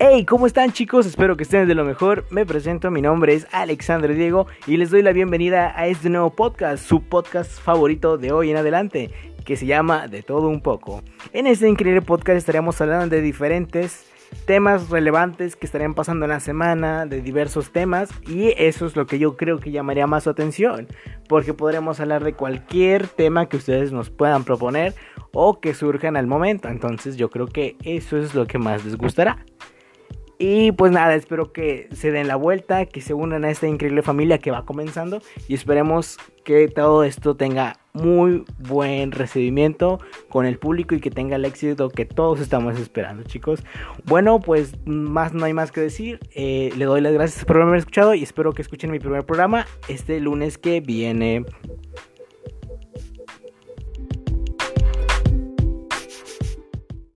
Hey, ¿cómo están chicos? Espero que estén de lo mejor. Me presento, mi nombre es Alexandre Diego y les doy la bienvenida a este nuevo podcast, su podcast favorito de hoy en adelante, que se llama De todo un poco. En este increíble podcast estaremos hablando de diferentes temas relevantes que estarían pasando en la semana, de diversos temas, y eso es lo que yo creo que llamaría más su atención, porque podremos hablar de cualquier tema que ustedes nos puedan proponer o que surja en el momento. Entonces yo creo que eso es lo que más les gustará. Y pues nada, espero que se den la vuelta, que se unan a esta increíble familia que va comenzando y esperemos que todo esto tenga muy buen recibimiento con el público y que tenga el éxito que todos estamos esperando, chicos. Bueno, pues más no hay más que decir. Eh, le doy las gracias por haberme escuchado y espero que escuchen mi primer programa este lunes que viene.